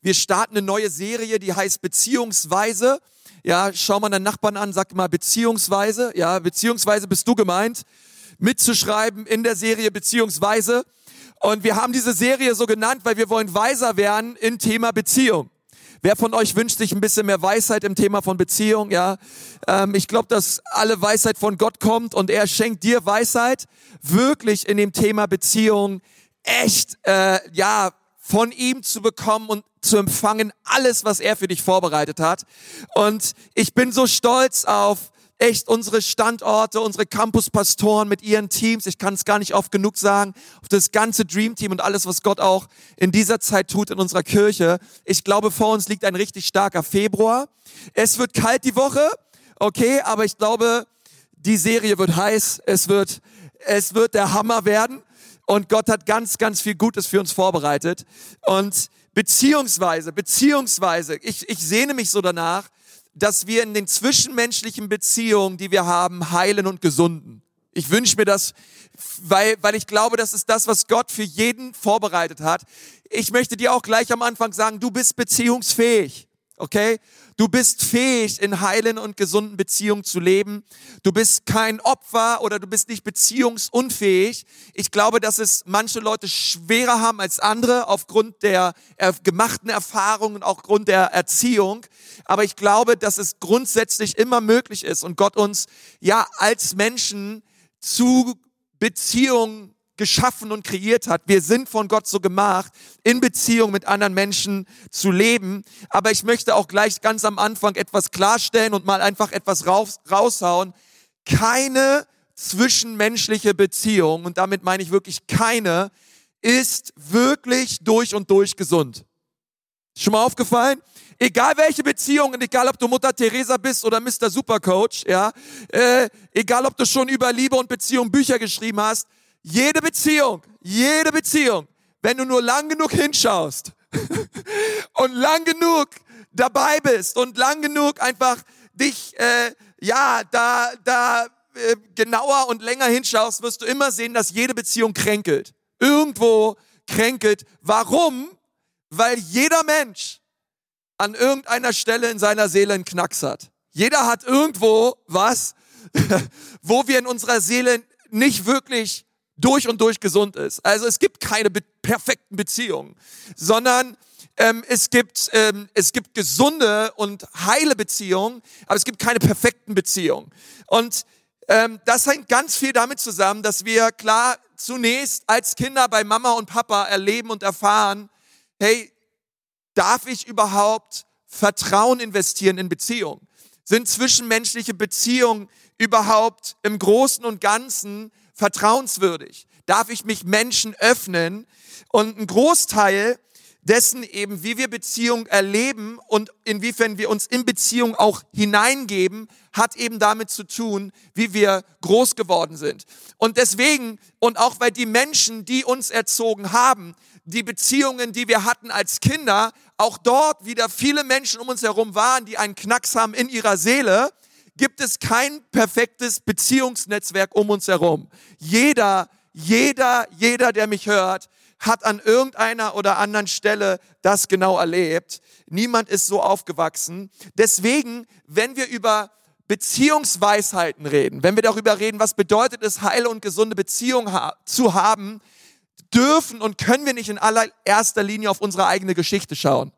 Wir starten eine neue Serie, die heißt Beziehungsweise. Ja, schau mal deinen Nachbarn an, sag mal Beziehungsweise. Ja, beziehungsweise bist du gemeint, mitzuschreiben in der Serie Beziehungsweise. Und wir haben diese Serie so genannt, weil wir wollen weiser werden im Thema Beziehung. Wer von euch wünscht sich ein bisschen mehr Weisheit im Thema von Beziehung? Ja, ähm, ich glaube, dass alle Weisheit von Gott kommt und er schenkt dir Weisheit, wirklich in dem Thema Beziehung echt, äh, ja, von ihm zu bekommen und zu empfangen, alles, was er für dich vorbereitet hat. Und ich bin so stolz auf echt unsere Standorte, unsere Campuspastoren mit ihren Teams. Ich kann es gar nicht oft genug sagen. Auf das ganze Dream Team und alles, was Gott auch in dieser Zeit tut in unserer Kirche. Ich glaube, vor uns liegt ein richtig starker Februar. Es wird kalt die Woche. Okay, aber ich glaube, die Serie wird heiß. Es wird, es wird der Hammer werden. Und Gott hat ganz, ganz viel Gutes für uns vorbereitet. Und beziehungsweise, beziehungsweise, ich, ich sehne mich so danach, dass wir in den zwischenmenschlichen Beziehungen, die wir haben, heilen und gesunden. Ich wünsche mir das, weil, weil ich glaube, das ist das, was Gott für jeden vorbereitet hat. Ich möchte dir auch gleich am Anfang sagen, du bist beziehungsfähig okay? Du bist fähig, in heilen und gesunden Beziehungen zu leben. Du bist kein Opfer oder du bist nicht beziehungsunfähig. Ich glaube, dass es manche Leute schwerer haben als andere aufgrund der gemachten Erfahrungen, auch aufgrund der Erziehung. Aber ich glaube, dass es grundsätzlich immer möglich ist und Gott uns ja als Menschen zu Beziehungen geschaffen und kreiert hat. Wir sind von Gott so gemacht, in Beziehung mit anderen Menschen zu leben. Aber ich möchte auch gleich ganz am Anfang etwas klarstellen und mal einfach etwas raus, raushauen. Keine zwischenmenschliche Beziehung, und damit meine ich wirklich keine, ist wirklich durch und durch gesund. Schon mal aufgefallen? Egal welche Beziehung, und egal ob du Mutter Teresa bist oder Mr. Supercoach, ja, äh, egal ob du schon über Liebe und Beziehung Bücher geschrieben hast, jede Beziehung, jede Beziehung, wenn du nur lang genug hinschaust und lang genug dabei bist und lang genug einfach dich, äh, ja, da, da äh, genauer und länger hinschaust, wirst du immer sehen, dass jede Beziehung kränkelt. Irgendwo kränkelt. Warum? Weil jeder Mensch an irgendeiner Stelle in seiner Seele einen Knacks hat. Jeder hat irgendwo was, wo wir in unserer Seele nicht wirklich durch und durch gesund ist. Also es gibt keine be perfekten Beziehungen, sondern ähm, es, gibt, ähm, es gibt gesunde und heile Beziehungen, aber es gibt keine perfekten Beziehungen. Und ähm, das hängt ganz viel damit zusammen, dass wir klar zunächst als Kinder bei Mama und Papa erleben und erfahren, hey, darf ich überhaupt Vertrauen investieren in Beziehungen? Sind zwischenmenschliche Beziehungen überhaupt im Großen und Ganzen vertrauenswürdig? Darf ich mich Menschen öffnen? Und ein Großteil dessen eben, wie wir Beziehung erleben und inwiefern wir uns in Beziehung auch hineingeben, hat eben damit zu tun, wie wir groß geworden sind. Und deswegen, und auch weil die Menschen, die uns erzogen haben, die Beziehungen, die wir hatten als Kinder, auch dort wieder viele Menschen um uns herum waren, die einen Knacks haben in ihrer Seele, gibt es kein perfektes Beziehungsnetzwerk um uns herum. Jeder, jeder, jeder, der mich hört, hat an irgendeiner oder anderen Stelle das genau erlebt. Niemand ist so aufgewachsen. Deswegen, wenn wir über Beziehungsweisheiten reden, wenn wir darüber reden, was bedeutet es, heile und gesunde Beziehungen ha zu haben, dürfen und können wir nicht in allererster Linie auf unsere eigene Geschichte schauen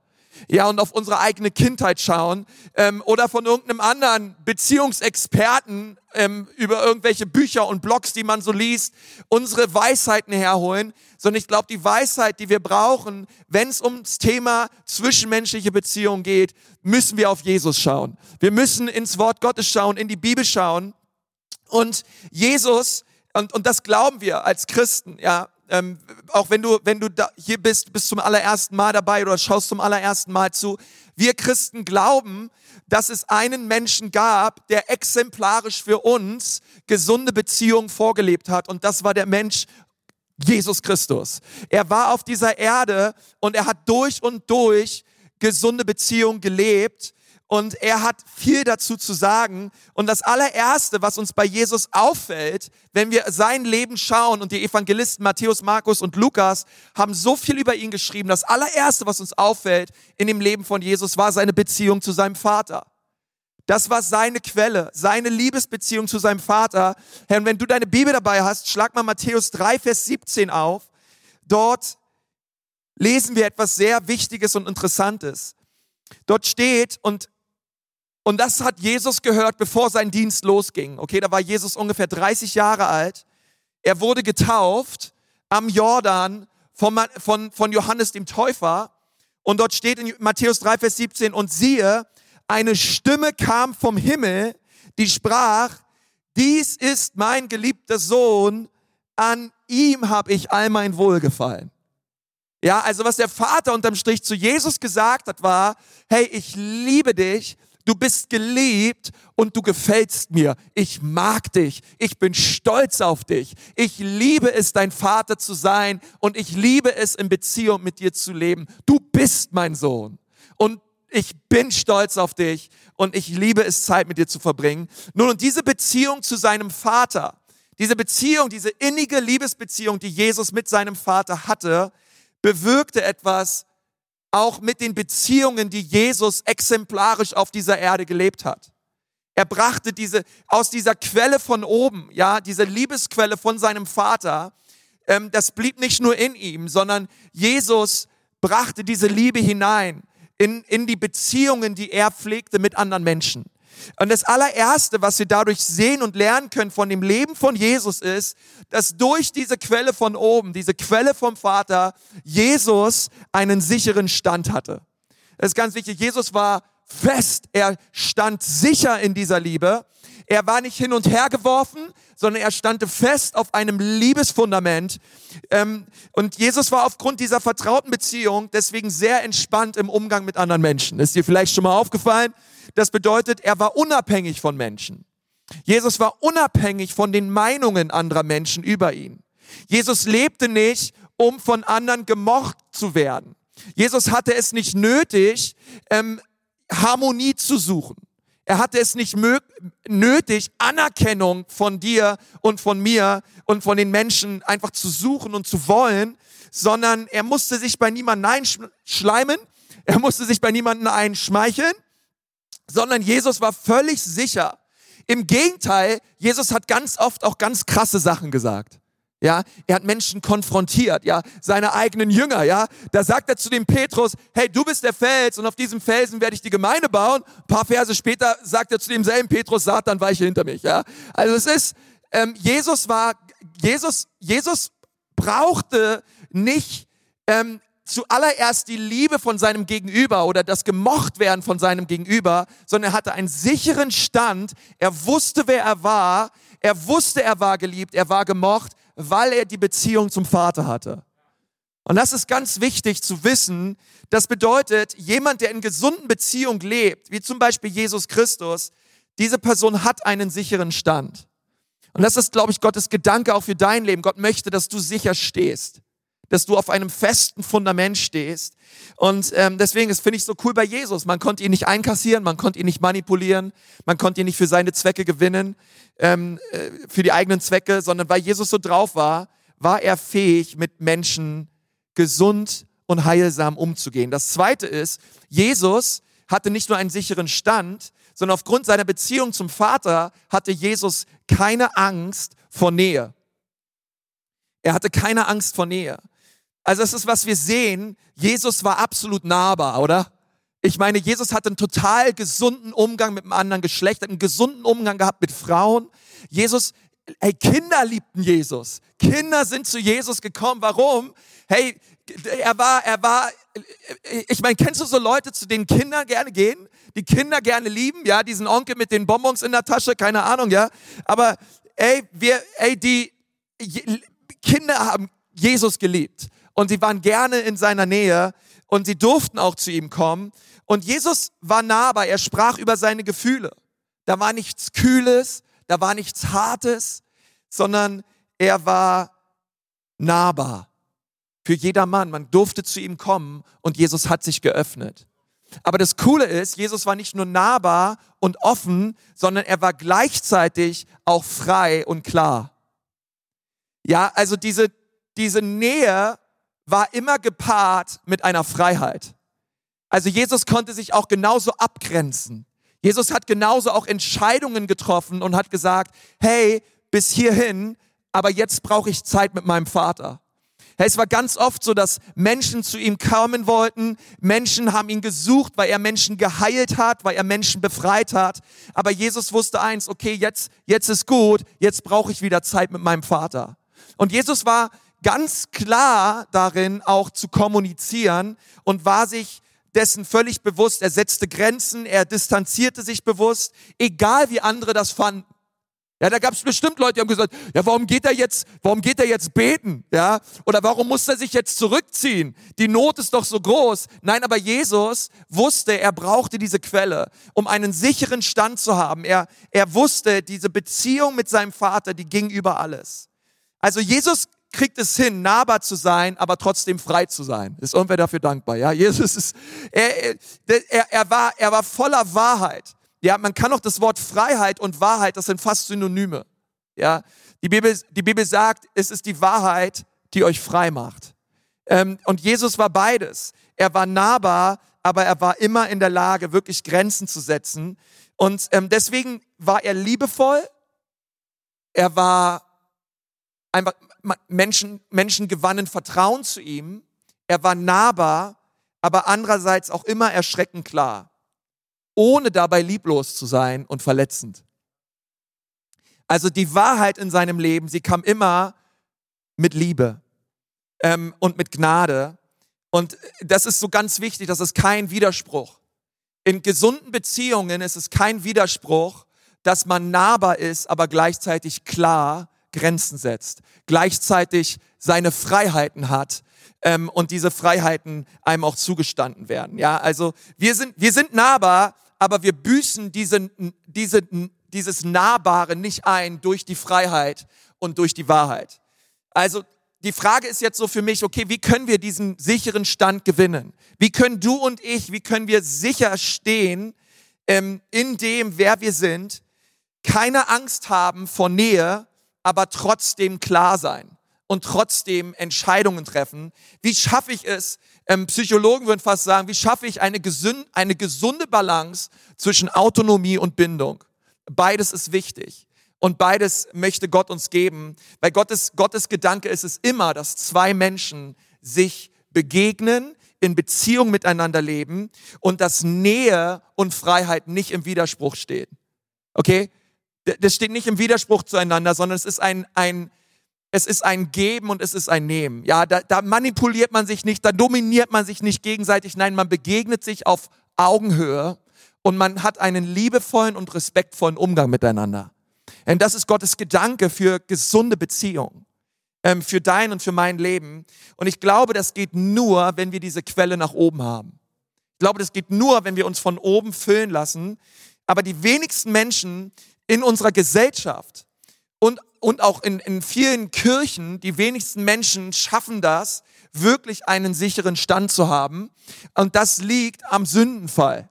ja, und auf unsere eigene Kindheit schauen ähm, oder von irgendeinem anderen Beziehungsexperten ähm, über irgendwelche Bücher und Blogs, die man so liest, unsere Weisheiten herholen, sondern ich glaube, die Weisheit, die wir brauchen, wenn es ums Thema zwischenmenschliche Beziehung geht, müssen wir auf Jesus schauen. Wir müssen ins Wort Gottes schauen, in die Bibel schauen und Jesus, und, und das glauben wir als Christen, ja, ähm, auch wenn du, wenn du hier bist, bist zum allerersten Mal dabei oder schaust zum allerersten Mal zu. Wir Christen glauben, dass es einen Menschen gab, der exemplarisch für uns gesunde Beziehungen vorgelebt hat. Und das war der Mensch Jesus Christus. Er war auf dieser Erde und er hat durch und durch gesunde Beziehungen gelebt. Und er hat viel dazu zu sagen. Und das allererste, was uns bei Jesus auffällt, wenn wir sein Leben schauen und die Evangelisten Matthäus, Markus und Lukas haben so viel über ihn geschrieben, das allererste, was uns auffällt in dem Leben von Jesus, war seine Beziehung zu seinem Vater. Das war seine Quelle, seine Liebesbeziehung zu seinem Vater. Herr, wenn du deine Bibel dabei hast, schlag mal Matthäus 3, Vers 17 auf. Dort lesen wir etwas sehr Wichtiges und Interessantes. Dort steht, und und das hat Jesus gehört, bevor sein Dienst losging. Okay, da war Jesus ungefähr 30 Jahre alt. Er wurde getauft am Jordan von, von, von Johannes dem Täufer. Und dort steht in Matthäus 3, Vers 17, und siehe, eine Stimme kam vom Himmel, die sprach, dies ist mein geliebter Sohn, an ihm habe ich all mein Wohlgefallen. Ja, also was der Vater unterm Strich zu Jesus gesagt hat, war, hey, ich liebe dich, Du bist geliebt und du gefällst mir. Ich mag dich. Ich bin stolz auf dich. Ich liebe es, dein Vater zu sein und ich liebe es, in Beziehung mit dir zu leben. Du bist mein Sohn und ich bin stolz auf dich und ich liebe es, Zeit mit dir zu verbringen. Nun, und diese Beziehung zu seinem Vater, diese Beziehung, diese innige Liebesbeziehung, die Jesus mit seinem Vater hatte, bewirkte etwas, auch mit den Beziehungen, die Jesus exemplarisch auf dieser Erde gelebt hat. Er brachte diese, aus dieser Quelle von oben, ja, diese Liebesquelle von seinem Vater, ähm, das blieb nicht nur in ihm, sondern Jesus brachte diese Liebe hinein in, in die Beziehungen, die er pflegte mit anderen Menschen. Und das allererste, was wir dadurch sehen und lernen können von dem Leben von Jesus ist, dass durch diese Quelle von oben, diese Quelle vom Vater, Jesus einen sicheren Stand hatte. Das ist ganz wichtig. Jesus war fest, er stand sicher in dieser Liebe. Er war nicht hin und her geworfen, sondern er stand fest auf einem Liebesfundament. Ähm, und Jesus war aufgrund dieser vertrauten Beziehung deswegen sehr entspannt im Umgang mit anderen Menschen. Ist dir vielleicht schon mal aufgefallen? Das bedeutet, er war unabhängig von Menschen. Jesus war unabhängig von den Meinungen anderer Menschen über ihn. Jesus lebte nicht, um von anderen gemocht zu werden. Jesus hatte es nicht nötig, ähm, Harmonie zu suchen. Er hatte es nicht nötig, Anerkennung von dir und von mir und von den Menschen einfach zu suchen und zu wollen, sondern er musste sich bei niemandem einschleimen, er musste sich bei niemandem einschmeicheln, sondern Jesus war völlig sicher. Im Gegenteil, Jesus hat ganz oft auch ganz krasse Sachen gesagt. Ja, er hat Menschen konfrontiert, ja, seine eigenen Jünger, ja. Da sagt er zu dem Petrus, hey, du bist der Fels und auf diesem Felsen werde ich die Gemeinde bauen. Ein paar Verse später sagt er zu demselben Petrus, Satan, weiche hinter mich, ja. Also es ist, ähm, Jesus war, Jesus, Jesus brauchte nicht ähm, zuallererst die Liebe von seinem Gegenüber oder das Gemochtwerden von seinem Gegenüber, sondern er hatte einen sicheren Stand. Er wusste, wer er war. Er wusste, er war geliebt, er war gemocht, weil er die Beziehung zum Vater hatte. Und das ist ganz wichtig zu wissen. Das bedeutet, jemand, der in gesunden Beziehung lebt, wie zum Beispiel Jesus Christus, diese Person hat einen sicheren Stand. Und das ist, glaube ich, Gottes Gedanke auch für dein Leben. Gott möchte, dass du sicher stehst dass du auf einem festen Fundament stehst. Und ähm, deswegen, das finde ich so cool bei Jesus. Man konnte ihn nicht einkassieren, man konnte ihn nicht manipulieren, man konnte ihn nicht für seine Zwecke gewinnen, ähm, äh, für die eigenen Zwecke, sondern weil Jesus so drauf war, war er fähig, mit Menschen gesund und heilsam umzugehen. Das Zweite ist, Jesus hatte nicht nur einen sicheren Stand, sondern aufgrund seiner Beziehung zum Vater hatte Jesus keine Angst vor Nähe. Er hatte keine Angst vor Nähe. Also das ist, was wir sehen. Jesus war absolut nahbar, oder? Ich meine, Jesus hat einen total gesunden Umgang mit einem anderen Geschlecht, einen gesunden Umgang gehabt mit Frauen. Jesus, hey, Kinder liebten Jesus. Kinder sind zu Jesus gekommen. Warum? Hey, er war, er war, ich meine, kennst du so Leute, zu denen Kinder gerne gehen? Die Kinder gerne lieben, ja, diesen Onkel mit den Bonbons in der Tasche, keine Ahnung, ja. Aber, ey, wir, ey, die Kinder haben Jesus geliebt und sie waren gerne in seiner Nähe und sie durften auch zu ihm kommen. Und Jesus war nahbar, er sprach über seine Gefühle. Da war nichts Kühles, da war nichts Hartes, sondern er war nahbar für jedermann. Man durfte zu ihm kommen und Jesus hat sich geöffnet. Aber das Coole ist, Jesus war nicht nur nahbar und offen, sondern er war gleichzeitig auch frei und klar. Ja, also diese, diese Nähe war immer gepaart mit einer Freiheit. Also Jesus konnte sich auch genauso abgrenzen. Jesus hat genauso auch Entscheidungen getroffen und hat gesagt, hey, bis hierhin, aber jetzt brauche ich Zeit mit meinem Vater. Hey, es war ganz oft so, dass Menschen zu ihm kommen wollten. Menschen haben ihn gesucht, weil er Menschen geheilt hat, weil er Menschen befreit hat. Aber Jesus wusste eins, okay, jetzt, jetzt ist gut, jetzt brauche ich wieder Zeit mit meinem Vater. Und Jesus war ganz klar darin, auch zu kommunizieren und war sich dessen völlig bewusst. Er setzte Grenzen, er distanzierte sich bewusst, egal wie andere das fanden. Ja, da gab es bestimmt Leute, die haben gesagt, ja, warum geht er jetzt, warum geht er jetzt beten? Ja, oder warum muss er sich jetzt zurückziehen? Die Not ist doch so groß. Nein, aber Jesus wusste, er brauchte diese Quelle, um einen sicheren Stand zu haben. Er, er wusste, diese Beziehung mit seinem Vater, die ging über alles. Also Jesus kriegt es hin, nahbar zu sein, aber trotzdem frei zu sein. Ist irgendwer dafür dankbar? Ja, Jesus ist, er, er, er war, er war voller Wahrheit. Ja, man kann auch das Wort Freiheit und Wahrheit, das sind fast Synonyme. Ja, die Bibel, die Bibel sagt, es ist die Wahrheit, die euch frei macht. Ähm, und Jesus war beides. Er war nahbar, aber er war immer in der Lage, wirklich Grenzen zu setzen. Und ähm, deswegen war er liebevoll. Er war einfach, Menschen, Menschen gewannen Vertrauen zu ihm. Er war nahbar, aber andererseits auch immer erschreckend klar ohne dabei lieblos zu sein und verletzend. Also die Wahrheit in seinem Leben, sie kam immer mit Liebe ähm, und mit Gnade. Und das ist so ganz wichtig, das ist kein Widerspruch. In gesunden Beziehungen ist es kein Widerspruch, dass man nahbar ist, aber gleichzeitig klar Grenzen setzt, gleichzeitig seine Freiheiten hat ähm, und diese Freiheiten einem auch zugestanden werden. Ja, also wir sind, wir sind nahbar, aber wir büßen diese, diese, dieses Nahbare nicht ein durch die Freiheit und durch die Wahrheit. Also die Frage ist jetzt so für mich, okay, wie können wir diesen sicheren Stand gewinnen? Wie können du und ich, wie können wir sicher stehen ähm, in dem, wer wir sind, keine Angst haben vor Nähe, aber trotzdem klar sein? und trotzdem Entscheidungen treffen? Wie schaffe ich es? Ähm, Psychologen würden fast sagen, wie schaffe ich eine, gesund, eine gesunde Balance zwischen Autonomie und Bindung? Beides ist wichtig. Und beides möchte Gott uns geben, weil Gottes, Gottes Gedanke ist es immer, dass zwei Menschen sich begegnen, in Beziehung miteinander leben und dass Nähe und Freiheit nicht im Widerspruch stehen. Okay? Das steht nicht im Widerspruch zueinander, sondern es ist ein, ein, es ist ein Geben und es ist ein Nehmen. Ja, da, da manipuliert man sich nicht, da dominiert man sich nicht gegenseitig. Nein, man begegnet sich auf Augenhöhe und man hat einen liebevollen und respektvollen Umgang miteinander. Denn das ist Gottes Gedanke für gesunde Beziehungen, ähm, für dein und für mein Leben. Und ich glaube, das geht nur, wenn wir diese Quelle nach oben haben. Ich glaube, das geht nur, wenn wir uns von oben füllen lassen. Aber die wenigsten Menschen in unserer Gesellschaft und und auch in, in vielen Kirchen, die wenigsten Menschen schaffen das, wirklich einen sicheren Stand zu haben. Und das liegt am Sündenfall.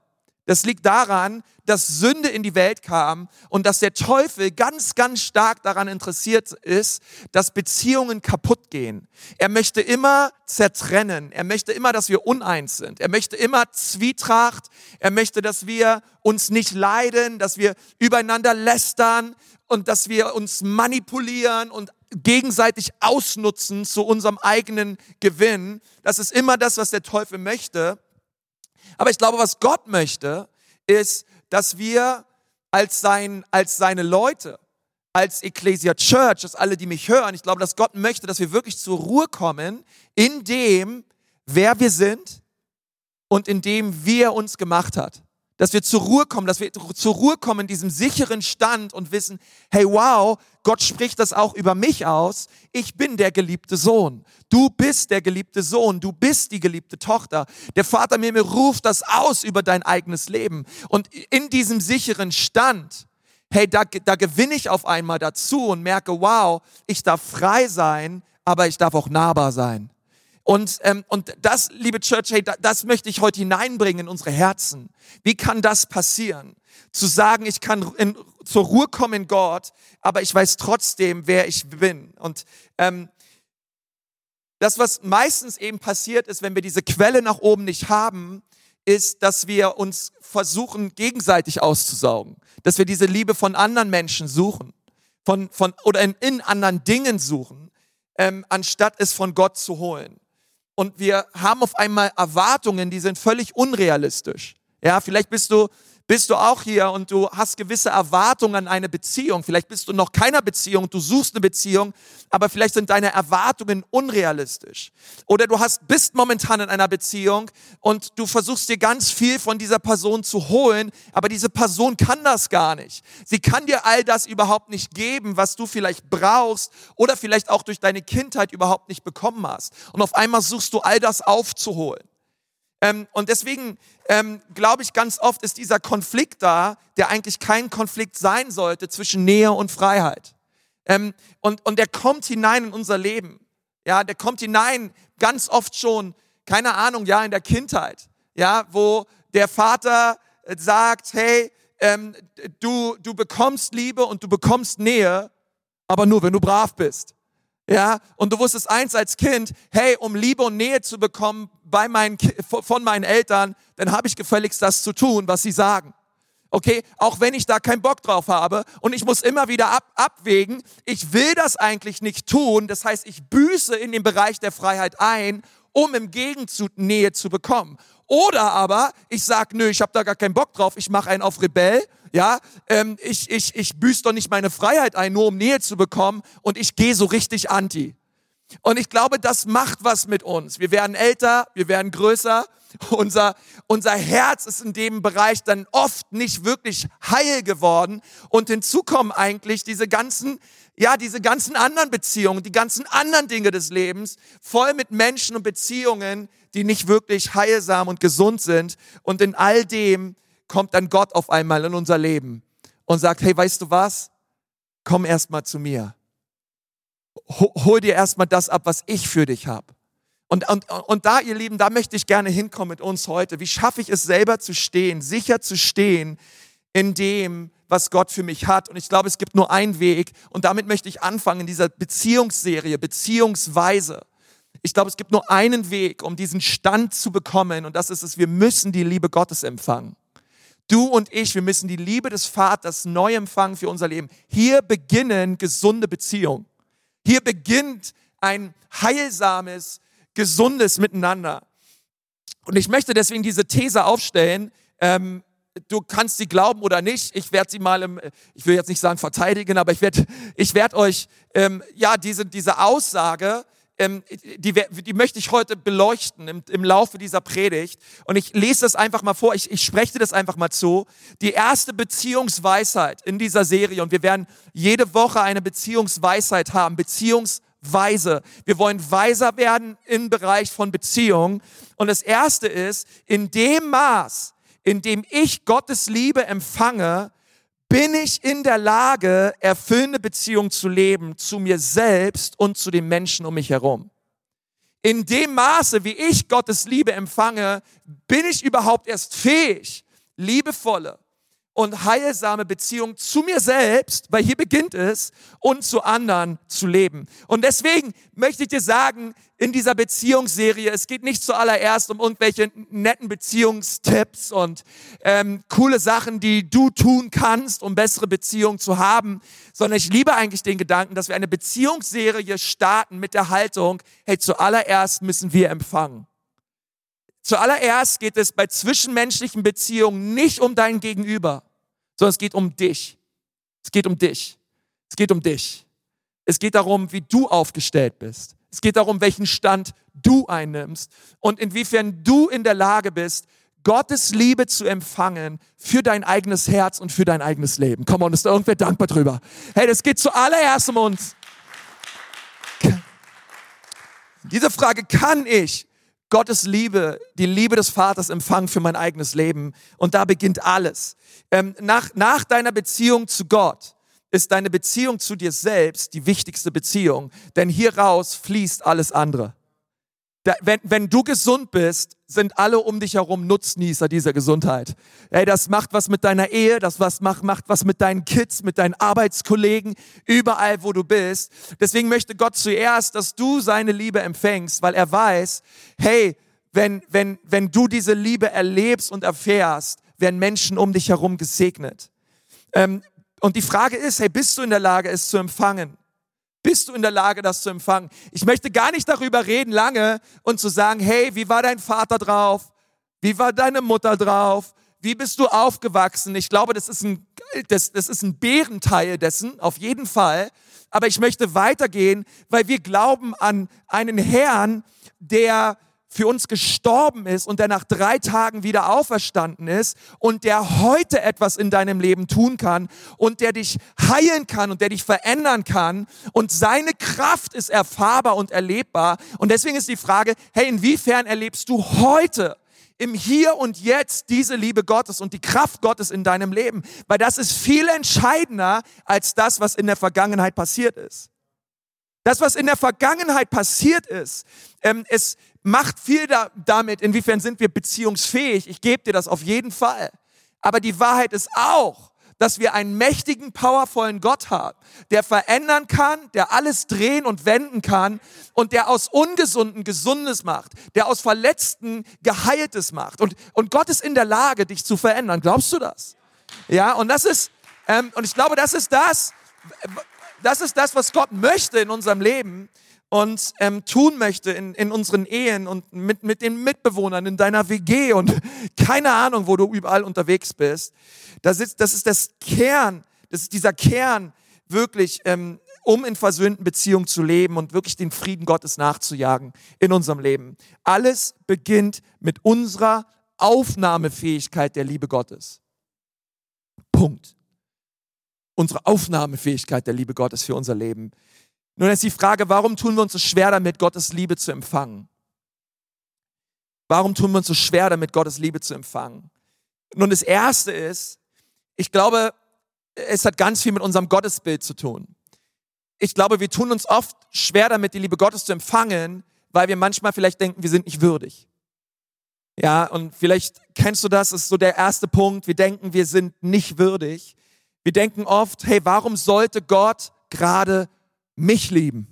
Das liegt daran, dass Sünde in die Welt kam und dass der Teufel ganz, ganz stark daran interessiert ist, dass Beziehungen kaputt gehen. Er möchte immer zertrennen. Er möchte immer, dass wir uneins sind. Er möchte immer Zwietracht. Er möchte, dass wir uns nicht leiden, dass wir übereinander lästern, und dass wir uns manipulieren und gegenseitig ausnutzen zu unserem eigenen Gewinn. Das ist immer das, was der Teufel möchte. Aber ich glaube, was Gott möchte, ist, dass wir als, sein, als seine Leute, als Ecclesia Church, dass alle, die mich hören, ich glaube, dass Gott möchte, dass wir wirklich zur Ruhe kommen in dem, wer wir sind und in dem, wie er uns gemacht hat dass wir zur Ruhe kommen, dass wir zur Ruhe kommen in diesem sicheren Stand und wissen, hey wow, Gott spricht das auch über mich aus. Ich bin der geliebte Sohn. Du bist der geliebte Sohn. Du bist die geliebte Tochter. Der Vater mir ruft das aus über dein eigenes Leben. Und in diesem sicheren Stand, hey, da, da gewinne ich auf einmal dazu und merke, wow, ich darf frei sein, aber ich darf auch nahbar sein. Und, ähm, und das, liebe Church, hey, das möchte ich heute hineinbringen in unsere Herzen. Wie kann das passieren? Zu sagen, ich kann in, zur Ruhe kommen in Gott, aber ich weiß trotzdem, wer ich bin. Und ähm, das, was meistens eben passiert ist, wenn wir diese Quelle nach oben nicht haben, ist, dass wir uns versuchen, gegenseitig auszusaugen. Dass wir diese Liebe von anderen Menschen suchen. Von, von, oder in, in anderen Dingen suchen, ähm, anstatt es von Gott zu holen. Und wir haben auf einmal Erwartungen, die sind völlig unrealistisch. Ja, vielleicht bist du bist du auch hier und du hast gewisse Erwartungen an eine Beziehung. Vielleicht bist du noch keiner Beziehung, du suchst eine Beziehung, aber vielleicht sind deine Erwartungen unrealistisch. Oder du hast, bist momentan in einer Beziehung und du versuchst dir ganz viel von dieser Person zu holen, aber diese Person kann das gar nicht. Sie kann dir all das überhaupt nicht geben, was du vielleicht brauchst oder vielleicht auch durch deine Kindheit überhaupt nicht bekommen hast. Und auf einmal suchst du all das aufzuholen. Ähm, und deswegen ähm, glaube ich, ganz oft ist dieser Konflikt da, der eigentlich kein Konflikt sein sollte zwischen Nähe und Freiheit. Ähm, und, und der kommt hinein in unser Leben. Ja, der kommt hinein ganz oft schon, keine Ahnung, ja, in der Kindheit. Ja, wo der Vater äh, sagt, hey, ähm, du, du bekommst Liebe und du bekommst Nähe, aber nur, wenn du brav bist. Ja, und du wusstest eins als Kind, hey, um Liebe und Nähe zu bekommen bei meinen, von meinen Eltern, dann habe ich gefälligst das zu tun, was sie sagen. Okay, auch wenn ich da keinen Bock drauf habe und ich muss immer wieder ab, abwägen, ich will das eigentlich nicht tun, das heißt, ich büße in den Bereich der Freiheit ein, um im Gegenzug Nähe zu bekommen. Oder aber ich sage, nö, ich habe da gar keinen Bock drauf, ich mache einen auf Rebell ja, ähm, ich, ich, ich büße doch nicht meine Freiheit ein, nur um Nähe zu bekommen und ich gehe so richtig anti. Und ich glaube, das macht was mit uns. Wir werden älter, wir werden größer. Unser, unser Herz ist in dem Bereich dann oft nicht wirklich heil geworden. Und hinzu kommen eigentlich diese ganzen, ja, diese ganzen anderen Beziehungen, die ganzen anderen Dinge des Lebens, voll mit Menschen und Beziehungen, die nicht wirklich heilsam und gesund sind. Und in all dem kommt dann Gott auf einmal in unser Leben und sagt, hey, weißt du was? Komm erst mal zu mir. Hol dir erst mal das ab, was ich für dich habe. Und, und, und da, ihr Lieben, da möchte ich gerne hinkommen mit uns heute. Wie schaffe ich es selber zu stehen, sicher zu stehen in dem, was Gott für mich hat. Und ich glaube, es gibt nur einen Weg. Und damit möchte ich anfangen in dieser Beziehungsserie, beziehungsweise. Ich glaube, es gibt nur einen Weg, um diesen Stand zu bekommen. Und das ist es, wir müssen die Liebe Gottes empfangen. Du und ich, wir müssen die Liebe des Vaters neu empfangen für unser Leben. Hier beginnen gesunde Beziehungen. Hier beginnt ein heilsames, gesundes Miteinander. Und ich möchte deswegen diese These aufstellen. Ähm, du kannst sie glauben oder nicht. Ich werde sie mal, im, ich will jetzt nicht sagen verteidigen, aber ich werde, ich werde euch ähm, ja diese diese Aussage die, die möchte ich heute beleuchten im, im Laufe dieser Predigt. Und ich lese das einfach mal vor, ich, ich spreche das einfach mal zu. Die erste Beziehungsweisheit in dieser Serie, und wir werden jede Woche eine Beziehungsweisheit haben, Beziehungsweise. Wir wollen weiser werden im Bereich von Beziehung. Und das erste ist, in dem Maß, in dem ich Gottes Liebe empfange, bin ich in der Lage, erfüllende Beziehungen zu leben zu mir selbst und zu den Menschen um mich herum. In dem Maße, wie ich Gottes Liebe empfange, bin ich überhaupt erst fähig, liebevolle, und heilsame Beziehung zu mir selbst, weil hier beginnt es, und zu anderen zu leben. Und deswegen möchte ich dir sagen, in dieser Beziehungsserie, es geht nicht zuallererst um irgendwelche netten Beziehungstipps und ähm, coole Sachen, die du tun kannst, um bessere Beziehungen zu haben, sondern ich liebe eigentlich den Gedanken, dass wir eine Beziehungsserie starten mit der Haltung, hey, zuallererst müssen wir empfangen. Zuallererst geht es bei zwischenmenschlichen Beziehungen nicht um dein Gegenüber, sondern es geht um dich. Es geht um dich. Es geht um dich. Es geht darum, wie du aufgestellt bist. Es geht darum, welchen Stand du einnimmst und inwiefern du in der Lage bist, Gottes Liebe zu empfangen für dein eigenes Herz und für dein eigenes Leben. Komm on, ist da irgendwer dankbar drüber? Hey, das geht zuallererst um uns. Diese Frage, kann ich Gottes Liebe, die Liebe des Vaters empfangen für mein eigenes Leben. Und da beginnt alles. Ähm, nach, nach deiner Beziehung zu Gott ist deine Beziehung zu dir selbst die wichtigste Beziehung, denn hieraus fließt alles andere. Da, wenn, wenn du gesund bist, sind alle um dich herum Nutznießer dieser Gesundheit. Ey, das macht was mit deiner Ehe, das was macht, macht was mit deinen Kids, mit deinen Arbeitskollegen, überall, wo du bist. Deswegen möchte Gott zuerst, dass du seine Liebe empfängst, weil er weiß, hey, wenn, wenn, wenn du diese Liebe erlebst und erfährst, werden Menschen um dich herum gesegnet. Ähm, und die Frage ist, hey, bist du in der Lage, es zu empfangen? Bist du in der Lage, das zu empfangen? Ich möchte gar nicht darüber reden lange und zu sagen, hey, wie war dein Vater drauf? Wie war deine Mutter drauf? Wie bist du aufgewachsen? Ich glaube, das ist ein, das, das ist ein Bärenteil dessen, auf jeden Fall. Aber ich möchte weitergehen, weil wir glauben an einen Herrn, der für uns gestorben ist und der nach drei Tagen wieder auferstanden ist und der heute etwas in deinem Leben tun kann und der dich heilen kann und der dich verändern kann und seine Kraft ist erfahrbar und erlebbar. Und deswegen ist die Frage, hey, inwiefern erlebst du heute im Hier und Jetzt diese Liebe Gottes und die Kraft Gottes in deinem Leben? Weil das ist viel entscheidender als das, was in der Vergangenheit passiert ist. Das, was in der Vergangenheit passiert ist, ähm, es, macht viel da, damit, inwiefern sind wir beziehungsfähig. Ich gebe dir das auf jeden Fall. Aber die Wahrheit ist auch, dass wir einen mächtigen, powervollen Gott haben, der verändern kann, der alles drehen und wenden kann und der aus Ungesunden Gesundes macht, der aus Verletzten Geheiltes macht. Und, und Gott ist in der Lage, dich zu verändern. Glaubst du das? Ja, und das ist, ähm, und ich glaube, das ist das, das ist das, was Gott möchte in unserem Leben und ähm, tun möchte in, in unseren Ehen und mit, mit den Mitbewohnern in deiner WG und keine Ahnung, wo du überall unterwegs bist. Das ist, das ist das Kern, das ist dieser Kern, wirklich, ähm, um in versöhnten Beziehungen zu leben und wirklich den Frieden Gottes nachzujagen in unserem Leben. Alles beginnt mit unserer Aufnahmefähigkeit der Liebe Gottes. Punkt. Unsere Aufnahmefähigkeit der Liebe Gottes für unser Leben. Nun ist die Frage, warum tun wir uns so schwer damit, Gottes Liebe zu empfangen? Warum tun wir uns so schwer damit, Gottes Liebe zu empfangen? Nun, das Erste ist, ich glaube, es hat ganz viel mit unserem Gottesbild zu tun. Ich glaube, wir tun uns oft schwer damit, die Liebe Gottes zu empfangen, weil wir manchmal vielleicht denken, wir sind nicht würdig. Ja, und vielleicht kennst du das, ist so der erste Punkt. Wir denken, wir sind nicht würdig. Wir denken oft, hey, warum sollte Gott gerade mich lieben.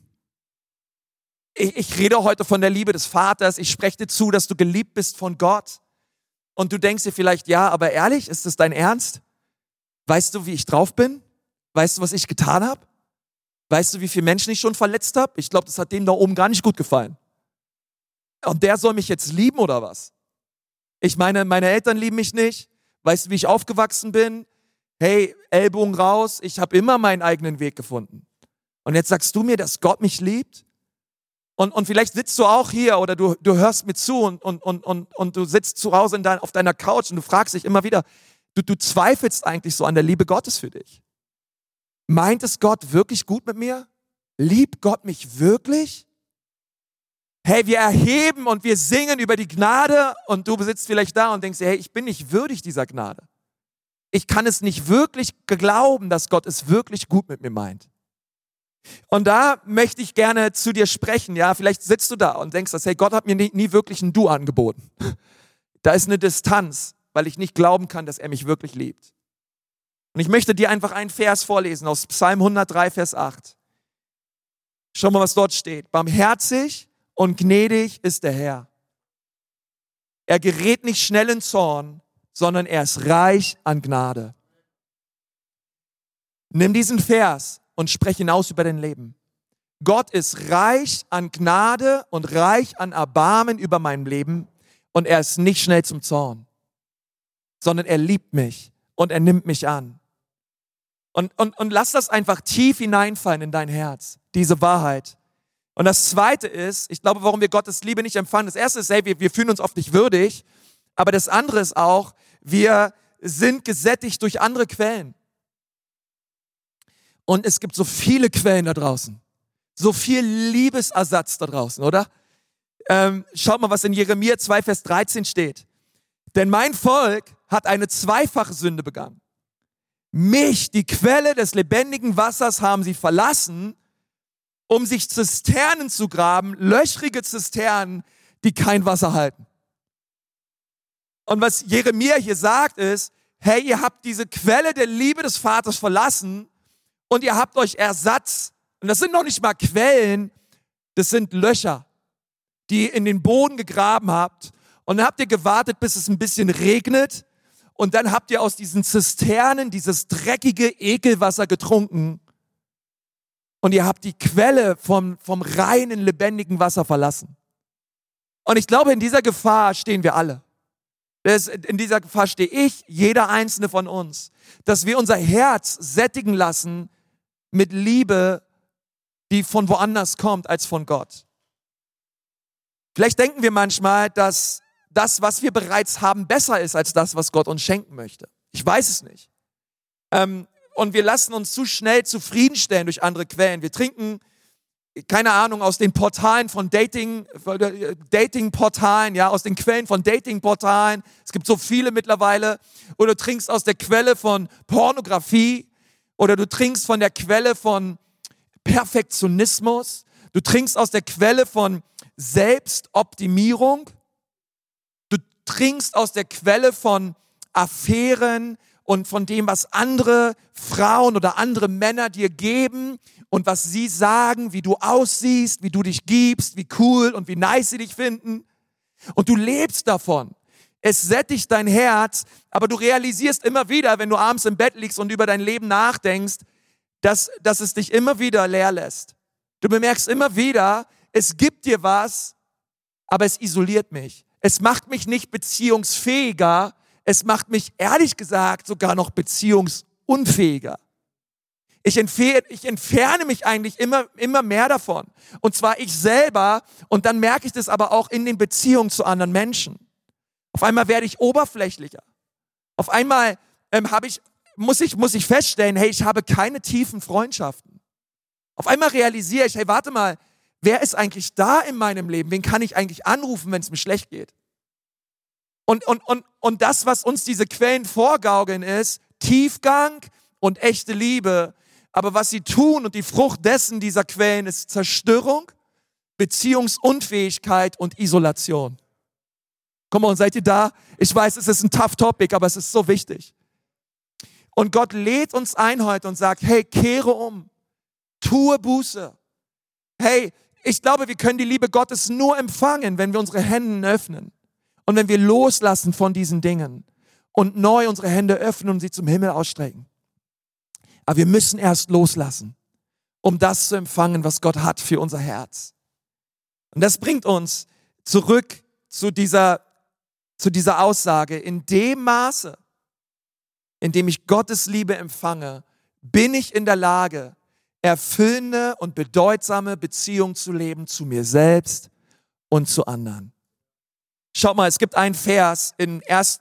Ich, ich rede heute von der Liebe des Vaters. Ich spreche dir zu, dass du geliebt bist von Gott. Und du denkst dir vielleicht, ja, aber ehrlich, ist das dein Ernst? Weißt du, wie ich drauf bin? Weißt du, was ich getan habe? Weißt du, wie viele Menschen ich schon verletzt habe? Ich glaube, das hat dem da oben gar nicht gut gefallen. Und der soll mich jetzt lieben oder was? Ich meine, meine Eltern lieben mich nicht. Weißt du, wie ich aufgewachsen bin? Hey, Ellbogen raus. Ich habe immer meinen eigenen Weg gefunden. Und jetzt sagst du mir, dass Gott mich liebt? Und, und vielleicht sitzt du auch hier oder du, du hörst mir zu und, und, und, und, und du sitzt zu Hause in dein, auf deiner Couch und du fragst dich immer wieder, du, du zweifelst eigentlich so an der Liebe Gottes für dich. Meint es Gott wirklich gut mit mir? Liebt Gott mich wirklich? Hey, wir erheben und wir singen über die Gnade und du sitzt vielleicht da und denkst, hey, ich bin nicht würdig dieser Gnade. Ich kann es nicht wirklich glauben, dass Gott es wirklich gut mit mir meint. Und da möchte ich gerne zu dir sprechen. Ja, vielleicht sitzt du da und denkst, dass, hey, Gott hat mir nie, nie wirklich ein Du angeboten. Da ist eine Distanz, weil ich nicht glauben kann, dass er mich wirklich liebt. Und ich möchte dir einfach einen Vers vorlesen aus Psalm 103, Vers 8. Schau mal, was dort steht. Barmherzig und gnädig ist der Herr. Er gerät nicht schnell in Zorn, sondern er ist reich an Gnade. Nimm diesen Vers und spreche hinaus über dein Leben. Gott ist reich an Gnade und reich an Erbarmen über mein Leben und er ist nicht schnell zum Zorn, sondern er liebt mich und er nimmt mich an. Und, und, und lass das einfach tief hineinfallen in dein Herz, diese Wahrheit. Und das Zweite ist, ich glaube, warum wir Gottes Liebe nicht empfangen. Das Erste ist, hey, wir, wir fühlen uns oft nicht würdig. Aber das andere ist auch, wir sind gesättigt durch andere Quellen. Und es gibt so viele Quellen da draußen. So viel Liebesersatz da draußen, oder? Ähm, schaut mal, was in Jeremia 2, Vers 13 steht. Denn mein Volk hat eine zweifache Sünde begangen. Mich, die Quelle des lebendigen Wassers, haben sie verlassen, um sich Zisternen zu graben, löchrige Zisternen, die kein Wasser halten. Und was Jeremia hier sagt ist, hey, ihr habt diese Quelle der Liebe des Vaters verlassen und ihr habt euch Ersatz. Und das sind noch nicht mal Quellen, das sind Löcher, die ihr in den Boden gegraben habt. Und dann habt ihr gewartet, bis es ein bisschen regnet. Und dann habt ihr aus diesen Zisternen dieses dreckige Ekelwasser getrunken. Und ihr habt die Quelle vom, vom reinen, lebendigen Wasser verlassen. Und ich glaube, in dieser Gefahr stehen wir alle. in dieser Gefahr stehe ich, jeder einzelne von uns, dass wir unser Herz sättigen lassen mit Liebe, die von woanders kommt als von Gott. Vielleicht denken wir manchmal, dass das, was wir bereits haben, besser ist als das, was Gott uns schenken möchte. Ich weiß es nicht. Ähm, und wir lassen uns zu schnell zufriedenstellen durch andere Quellen. Wir trinken, keine Ahnung, aus den Portalen von Dating, äh, Dating-Portalen, ja, aus den Quellen von Dating-Portalen. Es gibt so viele mittlerweile. Oder du trinkst aus der Quelle von Pornografie. Oder du trinkst von der Quelle von Perfektionismus. Du trinkst aus der Quelle von Selbstoptimierung. Du trinkst aus der Quelle von Affären und von dem, was andere Frauen oder andere Männer dir geben und was sie sagen, wie du aussiehst, wie du dich gibst, wie cool und wie nice sie dich finden. Und du lebst davon. Es sättigt dein Herz, aber du realisierst immer wieder, wenn du abends im Bett liegst und über dein Leben nachdenkst, dass, dass es dich immer wieder leer lässt. Du bemerkst immer wieder, es gibt dir was, aber es isoliert mich. Es macht mich nicht beziehungsfähiger, es macht mich ehrlich gesagt sogar noch beziehungsunfähiger. Ich entferne, ich entferne mich eigentlich immer, immer mehr davon. Und zwar ich selber und dann merke ich das aber auch in den Beziehungen zu anderen Menschen. Auf einmal werde ich oberflächlicher. Auf einmal ähm, habe ich, muss, ich, muss ich feststellen, hey, ich habe keine tiefen Freundschaften. Auf einmal realisiere ich, hey, warte mal, wer ist eigentlich da in meinem Leben? Wen kann ich eigentlich anrufen, wenn es mir schlecht geht? Und, und, und, und das, was uns diese Quellen vorgaukeln, ist Tiefgang und echte Liebe. Aber was sie tun und die Frucht dessen dieser Quellen ist Zerstörung, Beziehungsunfähigkeit und Isolation. Komm on, seid ihr da? Ich weiß, es ist ein tough Topic, aber es ist so wichtig. Und Gott lädt uns ein heute und sagt, hey, kehre um, tue Buße, Hey, ich glaube, wir können die Liebe Gottes nur empfangen, wenn wir unsere Hände öffnen und wenn wir loslassen von diesen Dingen und neu unsere Hände öffnen und sie zum Himmel ausstrecken. Aber wir müssen erst loslassen, um das zu empfangen, was Gott hat für unser Herz. Und das bringt uns zurück zu dieser, zu dieser Aussage. In dem Maße, in dem ich Gottes Liebe empfange, bin ich in der Lage, erfüllende und bedeutsame Beziehung zu leben zu mir selbst und zu anderen. Schaut mal, es gibt einen Vers in 1.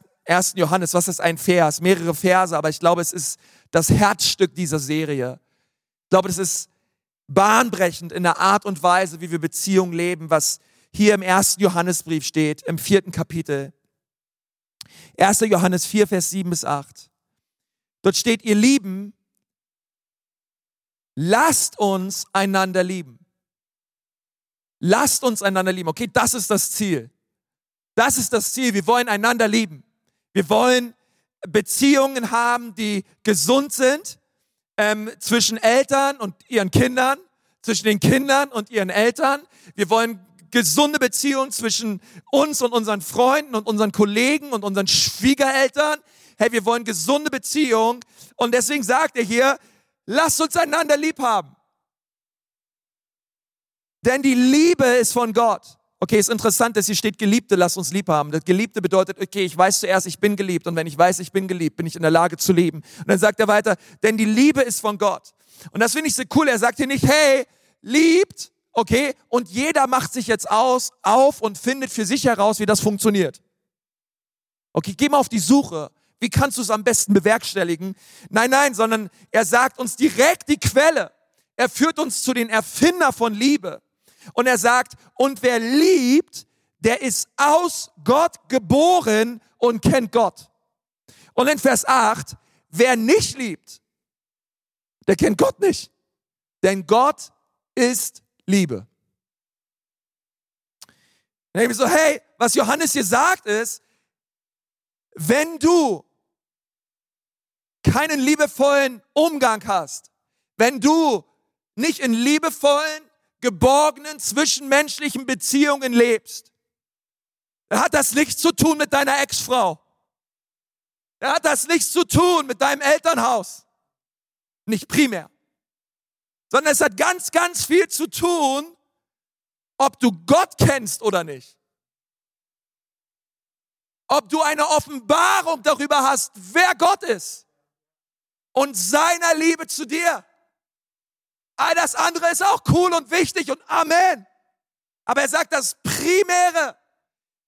Johannes. Was ist ein Vers? Mehrere Verse, aber ich glaube, es ist das Herzstück dieser Serie. Ich glaube, es ist bahnbrechend in der Art und Weise, wie wir Beziehungen leben, was hier im ersten Johannesbrief steht, im vierten Kapitel. 1. Johannes 4, Vers 7 bis 8. Dort steht, ihr Lieben, lasst uns einander lieben. Lasst uns einander lieben. Okay, das ist das Ziel. Das ist das Ziel. Wir wollen einander lieben. Wir wollen Beziehungen haben, die gesund sind ähm, zwischen Eltern und ihren Kindern, zwischen den Kindern und ihren Eltern. Wir wollen gesunde Beziehungen zwischen uns und unseren Freunden und unseren Kollegen und unseren Schwiegereltern. Hey, wir wollen gesunde Beziehungen. Und deswegen sagt er hier, Lasst uns einander lieb haben. Denn die Liebe ist von Gott. Okay, ist interessant, dass hier steht Geliebte, lasst uns lieb haben. Das Geliebte bedeutet, okay, ich weiß zuerst, ich bin geliebt. Und wenn ich weiß, ich bin geliebt, bin ich in der Lage zu lieben. Und dann sagt er weiter, denn die Liebe ist von Gott. Und das finde ich so cool. Er sagt hier nicht, hey, liebt, okay, und jeder macht sich jetzt aus, auf und findet für sich heraus, wie das funktioniert. Okay, geh mal auf die Suche. Wie kannst du es am besten bewerkstelligen? Nein, nein, sondern er sagt uns direkt die Quelle. Er führt uns zu den Erfinder von Liebe. Und er sagt, und wer liebt, der ist aus Gott geboren und kennt Gott. Und in Vers 8, wer nicht liebt, der kennt Gott nicht. Denn Gott ist Liebe. Dann so, hey, was Johannes hier sagt ist, wenn du keinen liebevollen Umgang hast, wenn du nicht in liebevollen, geborgenen, zwischenmenschlichen Beziehungen lebst, dann hat das nichts zu tun mit deiner Ex-Frau. Dann hat das nichts zu tun mit deinem Elternhaus. Nicht primär. Sondern es hat ganz, ganz viel zu tun, ob du Gott kennst oder nicht. Ob du eine Offenbarung darüber hast, wer Gott ist und seiner Liebe zu dir. All das andere ist auch cool und wichtig und Amen. Aber er sagt, das Primäre,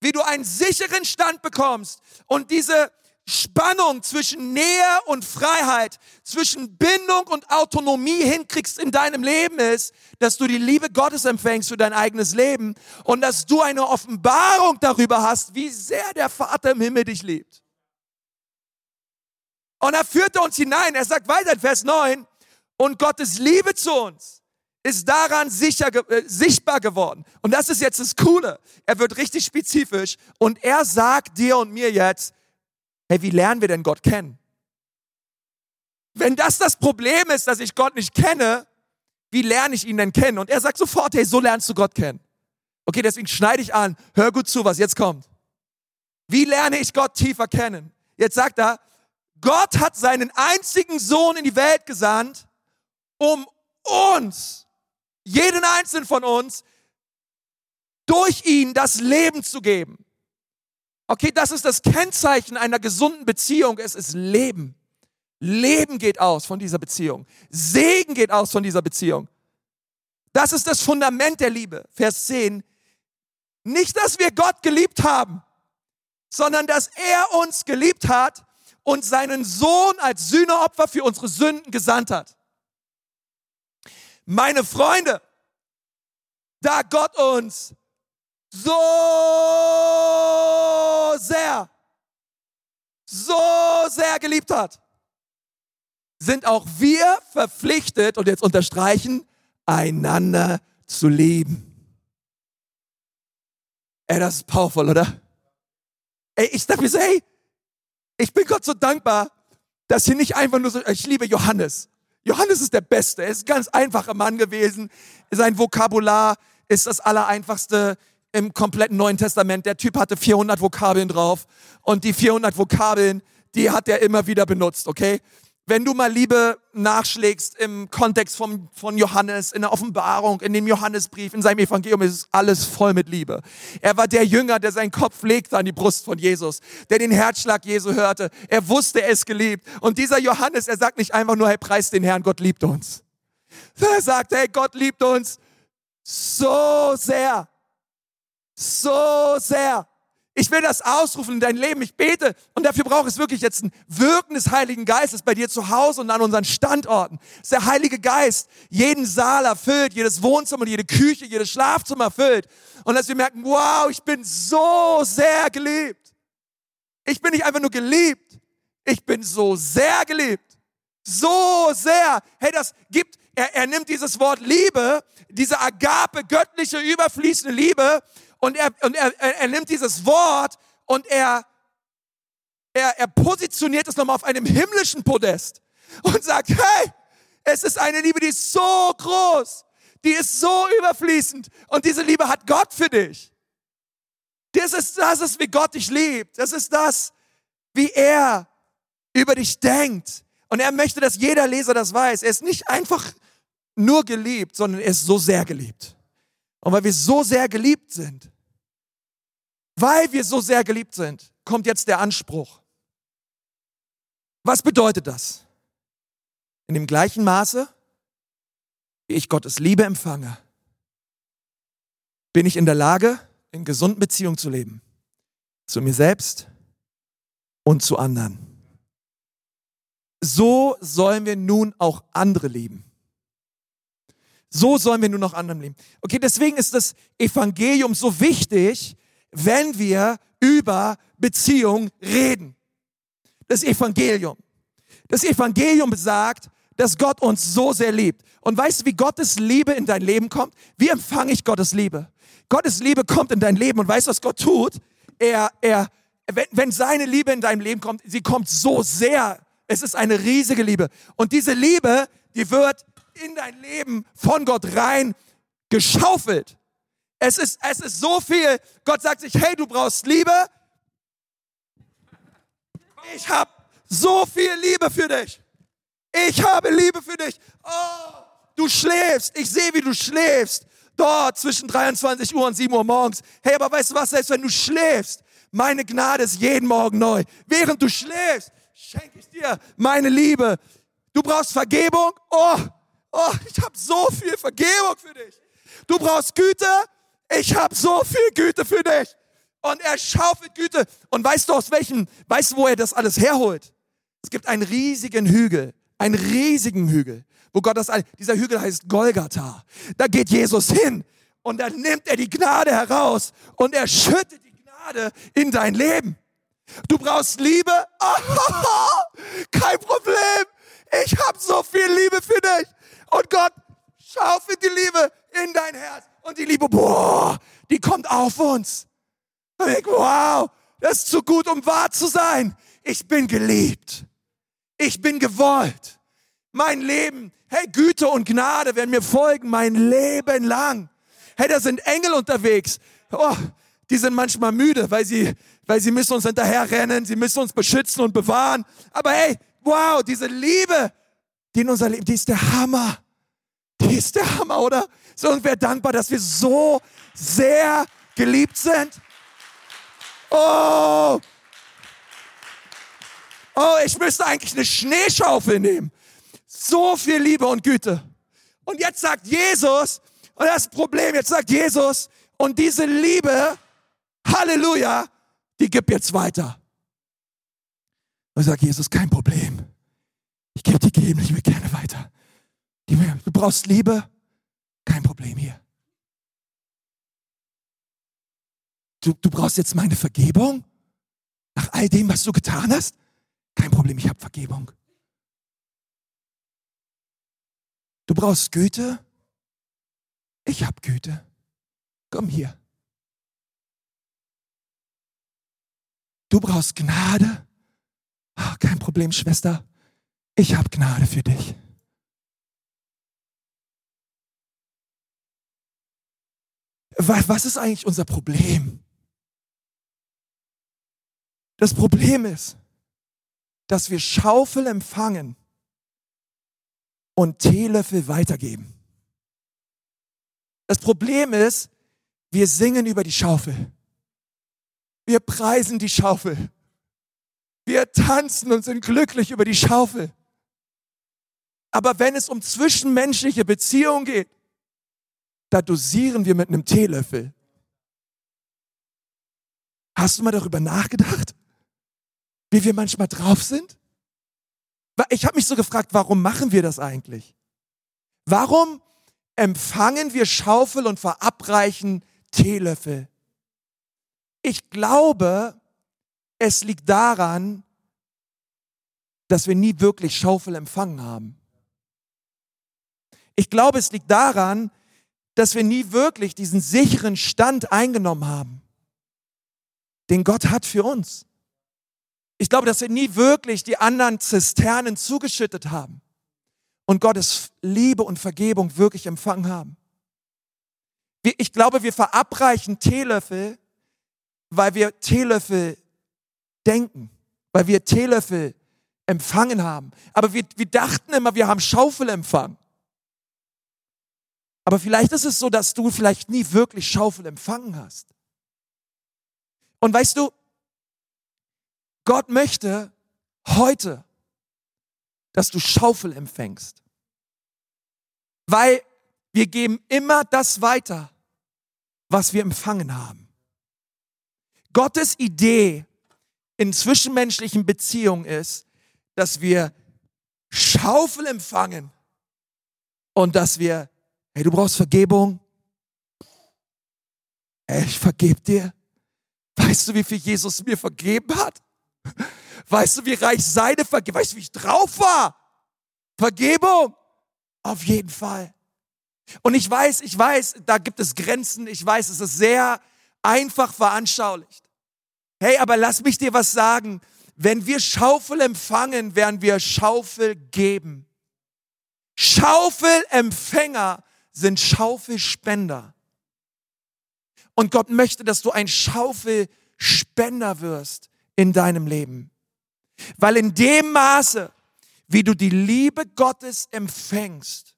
wie du einen sicheren Stand bekommst und diese Spannung zwischen Nähe und Freiheit, zwischen Bindung und Autonomie hinkriegst in deinem Leben ist, dass du die Liebe Gottes empfängst für dein eigenes Leben und dass du eine Offenbarung darüber hast, wie sehr der Vater im Himmel dich liebt. Und er führte uns hinein. Er sagt weiter in Vers 9, und Gottes Liebe zu uns ist daran sicher, äh, sichtbar geworden. Und das ist jetzt das Coole. Er wird richtig spezifisch und er sagt dir und mir jetzt, hey, wie lernen wir denn Gott kennen? Wenn das das Problem ist, dass ich Gott nicht kenne, wie lerne ich ihn denn kennen? Und er sagt sofort, hey, so lernst du Gott kennen. Okay, deswegen schneide ich an, hör gut zu, was jetzt kommt. Wie lerne ich Gott tiefer kennen? Jetzt sagt er, Gott hat seinen einzigen Sohn in die Welt gesandt, um uns, jeden einzelnen von uns, durch ihn das Leben zu geben. Okay, das ist das Kennzeichen einer gesunden Beziehung. Es ist Leben. Leben geht aus von dieser Beziehung. Segen geht aus von dieser Beziehung. Das ist das Fundament der Liebe. Vers 10. Nicht, dass wir Gott geliebt haben, sondern dass er uns geliebt hat und seinen Sohn als Sühneopfer für unsere Sünden gesandt hat. Meine Freunde, da Gott uns so sehr, so sehr geliebt hat, sind auch wir verpflichtet, und jetzt unterstreichen, einander zu lieben. Ey, das ist powerful, oder? Ey, ich dachte mir so, hey, ich bin Gott so dankbar, dass hier nicht einfach nur so, ich liebe Johannes. Johannes ist der Beste. Er ist ein ganz einfacher Mann gewesen. Sein Vokabular ist das allereinfachste im kompletten Neuen Testament. Der Typ hatte 400 Vokabeln drauf und die 400 Vokabeln, die hat er immer wieder benutzt, okay? Wenn du mal Liebe nachschlägst im Kontext von, von Johannes, in der Offenbarung, in dem Johannesbrief, in seinem Evangelium, ist alles voll mit Liebe. Er war der Jünger, der seinen Kopf legte an die Brust von Jesus, der den Herzschlag Jesu hörte. Er wusste, er ist geliebt. Und dieser Johannes, er sagt nicht einfach nur, hey, preis den Herrn, Gott liebt uns. Er sagt, hey, Gott liebt uns so sehr. So sehr. Ich will das ausrufen in dein Leben. Ich bete und dafür braucht es wirklich jetzt ein Wirken des Heiligen Geistes bei dir zu Hause und an unseren Standorten. Dass der Heilige Geist jeden Saal erfüllt, jedes Wohnzimmer, jede Küche, jedes Schlafzimmer erfüllt. Und dass wir merken, wow, ich bin so sehr geliebt. Ich bin nicht einfach nur geliebt. Ich bin so sehr geliebt. So sehr. Hey, das gibt, er, er nimmt dieses Wort Liebe, diese Agape, göttliche, überfließende Liebe und er, und er, er nimmt dieses Wort und er, er, er positioniert es nochmal auf einem himmlischen Podest und sagt, hey, es ist eine Liebe, die ist so groß, die ist so überfließend und diese Liebe hat Gott für dich. Das ist, das ist, wie Gott dich liebt. Das ist das, wie er über dich denkt. Und er möchte, dass jeder Leser das weiß. Er ist nicht einfach nur geliebt, sondern er ist so sehr geliebt. Und weil wir so sehr geliebt sind, weil wir so sehr geliebt sind, kommt jetzt der Anspruch. Was bedeutet das? In dem gleichen Maße, wie ich Gottes Liebe empfange, bin ich in der Lage, in gesunden Beziehungen zu leben. Zu mir selbst und zu anderen. So sollen wir nun auch andere lieben. So sollen wir nur noch anderen leben. Okay, deswegen ist das Evangelium so wichtig, wenn wir über Beziehung reden. Das Evangelium. Das Evangelium besagt, dass Gott uns so sehr liebt. Und weißt du, wie Gottes Liebe in dein Leben kommt? Wie empfange ich Gottes Liebe? Gottes Liebe kommt in dein Leben und weißt, was Gott tut? Er, er, wenn, wenn seine Liebe in deinem Leben kommt, sie kommt so sehr. Es ist eine riesige Liebe. Und diese Liebe, die wird in dein Leben von Gott rein geschaufelt. Es ist, es ist so viel. Gott sagt sich, hey, du brauchst Liebe. Ich habe so viel Liebe für dich. Ich habe Liebe für dich. Oh, du schläfst. Ich sehe, wie du schläfst. Dort zwischen 23 Uhr und 7 Uhr morgens. Hey, aber weißt du was? Selbst wenn du schläfst, meine Gnade ist jeden Morgen neu. Während du schläfst, schenke ich dir meine Liebe. Du brauchst Vergebung. Oh, oh, ich habe so viel Vergebung für dich. Du brauchst Güte. Ich habe so viel Güte für dich. Und er schaufelt Güte. Und weißt du aus welchem, weißt du, wo er das alles herholt? Es gibt einen riesigen Hügel, einen riesigen Hügel, wo Gott das, dieser Hügel heißt Golgatha. Da geht Jesus hin und dann nimmt er die Gnade heraus und er schüttet die Gnade in dein Leben. Du brauchst Liebe? Oh, kein Problem. Ich habe so viel Liebe für dich. Und Gott schaufelt die Liebe in dein Herz. Und die Liebe, boah, die kommt auf uns. Und ich, wow, das ist zu gut, um wahr zu sein. Ich bin geliebt. Ich bin gewollt. Mein Leben, hey, Güte und Gnade werden mir folgen mein Leben lang. Hey, da sind Engel unterwegs. Oh, die sind manchmal müde, weil sie, weil sie müssen uns hinterher rennen, sie müssen uns beschützen und bewahren. Aber hey, wow, diese Liebe, die in unser Leben, die ist der Hammer. Die ist der Hammer, oder? So, und wer dankbar, dass wir so sehr geliebt sind. Oh, oh, ich müsste eigentlich eine Schneeschaufel nehmen. So viel Liebe und Güte. Und jetzt sagt Jesus, und das Problem, jetzt sagt Jesus, und diese Liebe, Halleluja, die gibt jetzt weiter. Und sagt Jesus, kein Problem. Ich gebe die geben, ich will gerne weiter. Du brauchst Liebe, kein Problem hier. Du, du brauchst jetzt meine Vergebung? Nach all dem, was du getan hast? Kein Problem, ich habe Vergebung. Du brauchst Güte? Ich habe Güte. Komm hier. Du brauchst Gnade? Oh, kein Problem, Schwester. Ich habe Gnade für dich. Was ist eigentlich unser Problem? Das Problem ist, dass wir Schaufel empfangen und Teelöffel weitergeben. Das Problem ist, wir singen über die Schaufel. Wir preisen die Schaufel. Wir tanzen und sind glücklich über die Schaufel. Aber wenn es um zwischenmenschliche Beziehungen geht, da dosieren wir mit einem Teelöffel. Hast du mal darüber nachgedacht? wie wir manchmal drauf sind? Ich habe mich so gefragt, warum machen wir das eigentlich? Warum empfangen wir Schaufel und verabreichen Teelöffel? Ich glaube, es liegt daran, dass wir nie wirklich Schaufel empfangen haben. Ich glaube, es liegt daran, dass wir nie wirklich diesen sicheren Stand eingenommen haben, den Gott hat für uns. Ich glaube, dass wir nie wirklich die anderen Zisternen zugeschüttet haben und Gottes Liebe und Vergebung wirklich empfangen haben. Ich glaube, wir verabreichen Teelöffel, weil wir Teelöffel denken, weil wir Teelöffel empfangen haben. Aber wir, wir dachten immer, wir haben Schaufel empfangen. Aber vielleicht ist es so, dass du vielleicht nie wirklich Schaufel empfangen hast. Und weißt du, Gott möchte heute, dass du Schaufel empfängst. Weil wir geben immer das weiter, was wir empfangen haben. Gottes Idee in zwischenmenschlichen Beziehungen ist, dass wir Schaufel empfangen und dass wir, hey, du brauchst Vergebung. Hey, ich vergebe dir. Weißt du, wie viel Jesus mir vergeben hat? Weißt du, wie reich seine Vergebung, weißt du, wie ich drauf war? Vergebung? Auf jeden Fall. Und ich weiß, ich weiß, da gibt es Grenzen. Ich weiß, es ist sehr einfach veranschaulicht. Hey, aber lass mich dir was sagen. Wenn wir Schaufel empfangen, werden wir Schaufel geben. Schaufelempfänger sind Schaufelspender. Und Gott möchte, dass du ein Schaufelspender wirst in deinem Leben. Weil in dem Maße, wie du die Liebe Gottes empfängst,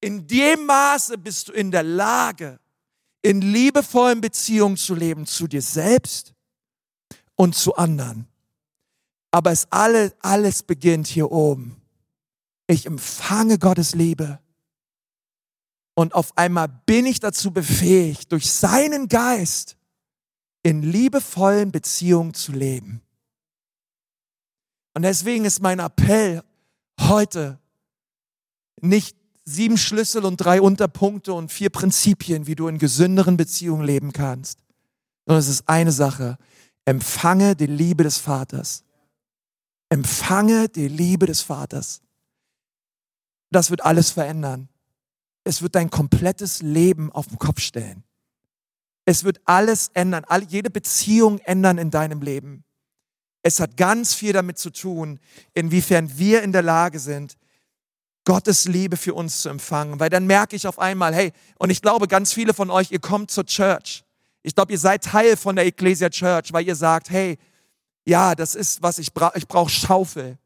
in dem Maße bist du in der Lage, in liebevollen Beziehungen zu leben, zu dir selbst und zu anderen. Aber es alles, alles beginnt hier oben. Ich empfange Gottes Liebe. Und auf einmal bin ich dazu befähigt, durch seinen Geist in liebevollen Beziehungen zu leben. Und deswegen ist mein Appell heute nicht sieben Schlüssel und drei Unterpunkte und vier Prinzipien, wie du in gesünderen Beziehungen leben kannst, sondern es ist eine Sache. Empfange die Liebe des Vaters. Empfange die Liebe des Vaters. Das wird alles verändern. Es wird dein komplettes Leben auf den Kopf stellen. Es wird alles ändern, all, jede Beziehung ändern in deinem Leben. Es hat ganz viel damit zu tun, inwiefern wir in der Lage sind, Gottes Liebe für uns zu empfangen. Weil dann merke ich auf einmal, hey, und ich glaube, ganz viele von euch, ihr kommt zur Church. Ich glaube, ihr seid Teil von der Ecclesia Church, weil ihr sagt, hey, ja, das ist, was ich brauche. Ich brauche Schaufel.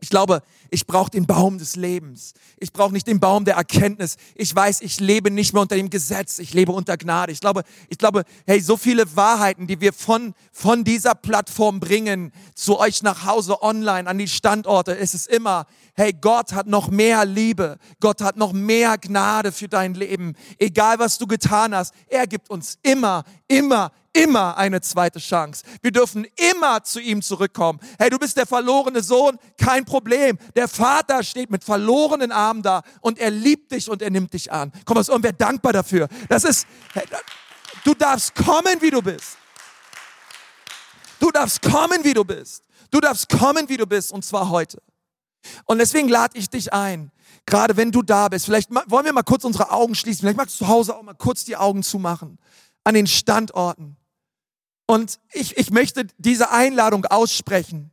Ich glaube, ich brauche den Baum des Lebens. Ich brauche nicht den Baum der Erkenntnis. Ich weiß, ich lebe nicht mehr unter dem Gesetz, ich lebe unter Gnade. Ich glaube, ich glaube, hey, so viele Wahrheiten, die wir von, von dieser Plattform bringen, zu euch nach Hause online, an die Standorte, ist es immer, hey, Gott hat noch mehr Liebe. Gott hat noch mehr Gnade für dein Leben. Egal was du getan hast, er gibt uns immer, immer, immer eine zweite Chance. Wir dürfen immer zu ihm zurückkommen. Hey, du bist der verlorene Sohn, kein Problem. Der Vater steht mit verlorenen Armen da und er liebt dich und er nimmt dich an. Komm, ist irgendwer dankbar dafür. Das ist, hey, du darfst kommen, wie du bist. Du darfst kommen, wie du bist. Du darfst kommen, wie du bist und zwar heute. Und deswegen lade ich dich ein, gerade wenn du da bist, vielleicht wollen wir mal kurz unsere Augen schließen, vielleicht magst du zu Hause auch mal kurz die Augen zumachen an den Standorten. Und ich, ich möchte diese Einladung aussprechen.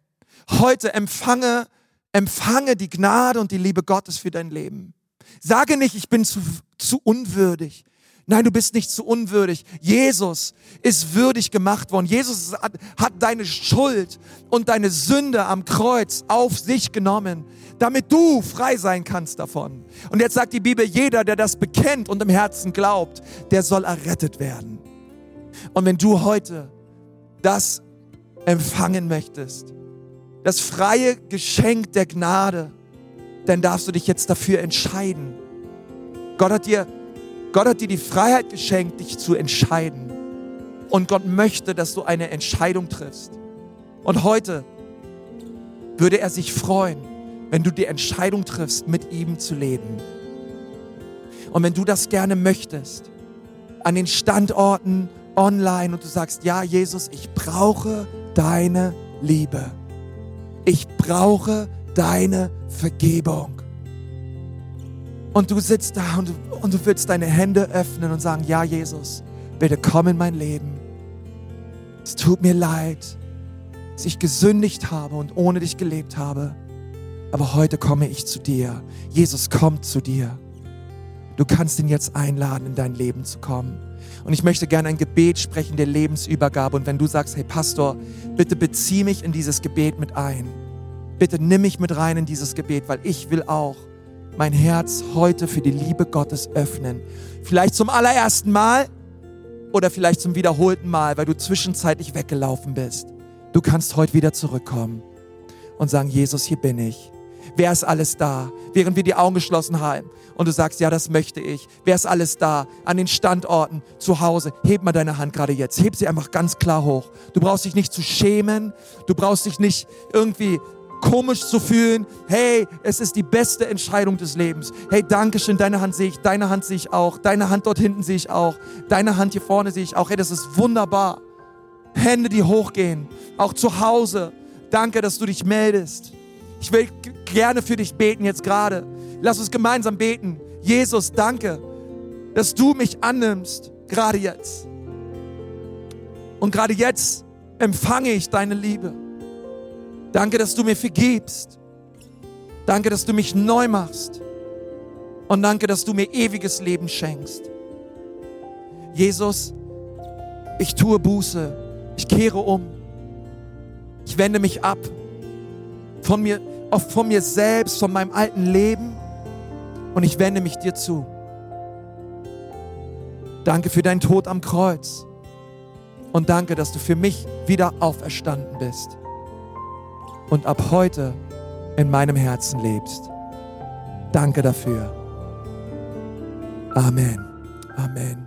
Heute empfange, empfange die Gnade und die Liebe Gottes für dein Leben. Sage nicht, ich bin zu, zu unwürdig. Nein, du bist nicht zu unwürdig. Jesus ist würdig gemacht worden. Jesus hat, deine Schuld und deine Sünde am Kreuz auf sich genommen, damit du frei sein kannst davon. Und jetzt sagt die Bibel, jeder, der das bekennt und im Herzen glaubt, der soll errettet werden. Und wenn du heute das empfangen möchtest, das freie Geschenk der Gnade, dann darfst du dich jetzt dafür entscheiden. Gott hat dir, Gott hat dir die Freiheit geschenkt, dich zu entscheiden. Und Gott möchte, dass du eine Entscheidung triffst. Und heute würde er sich freuen, wenn du die Entscheidung triffst, mit ihm zu leben. Und wenn du das gerne möchtest, an den Standorten online und du sagst, ja Jesus, ich brauche deine Liebe. Ich brauche deine Vergebung. Und du sitzt da und du, und du willst deine Hände öffnen und sagen, ja Jesus, bitte komm in mein Leben. Es tut mir leid, dass ich gesündigt habe und ohne dich gelebt habe. Aber heute komme ich zu dir. Jesus kommt zu dir. Du kannst ihn jetzt einladen, in dein Leben zu kommen. Und ich möchte gerne ein Gebet sprechen der Lebensübergabe. Und wenn du sagst, hey Pastor, bitte bezieh mich in dieses Gebet mit ein. Bitte nimm mich mit rein in dieses Gebet, weil ich will auch mein Herz heute für die Liebe Gottes öffnen. Vielleicht zum allerersten Mal oder vielleicht zum wiederholten Mal, weil du zwischenzeitlich weggelaufen bist. Du kannst heute wieder zurückkommen und sagen, Jesus, hier bin ich. Wer ist alles da? Während wir die Augen geschlossen haben und du sagst, ja, das möchte ich. Wer ist alles da? An den Standorten, zu Hause. Heb mal deine Hand gerade jetzt. Heb sie einfach ganz klar hoch. Du brauchst dich nicht zu schämen. Du brauchst dich nicht irgendwie komisch zu fühlen. Hey, es ist die beste Entscheidung des Lebens. Hey, danke schön, deine Hand sehe ich, deine Hand sehe ich auch, deine Hand dort hinten sehe ich auch, deine Hand hier vorne sehe ich auch. Hey, das ist wunderbar. Hände, die hochgehen, auch zu Hause. Danke, dass du dich meldest. Ich will gerne für dich beten jetzt gerade. Lass uns gemeinsam beten. Jesus, danke, dass du mich annimmst, gerade jetzt. Und gerade jetzt empfange ich deine Liebe. Danke, dass du mir vergibst. Danke, dass du mich neu machst. Und danke, dass du mir ewiges Leben schenkst. Jesus, ich tue Buße. Ich kehre um. Ich wende mich ab von mir, von mir selbst, von meinem alten Leben und ich wende mich dir zu. Danke für deinen Tod am Kreuz und danke, dass du für mich wieder auferstanden bist und ab heute in meinem Herzen lebst. Danke dafür. Amen. Amen.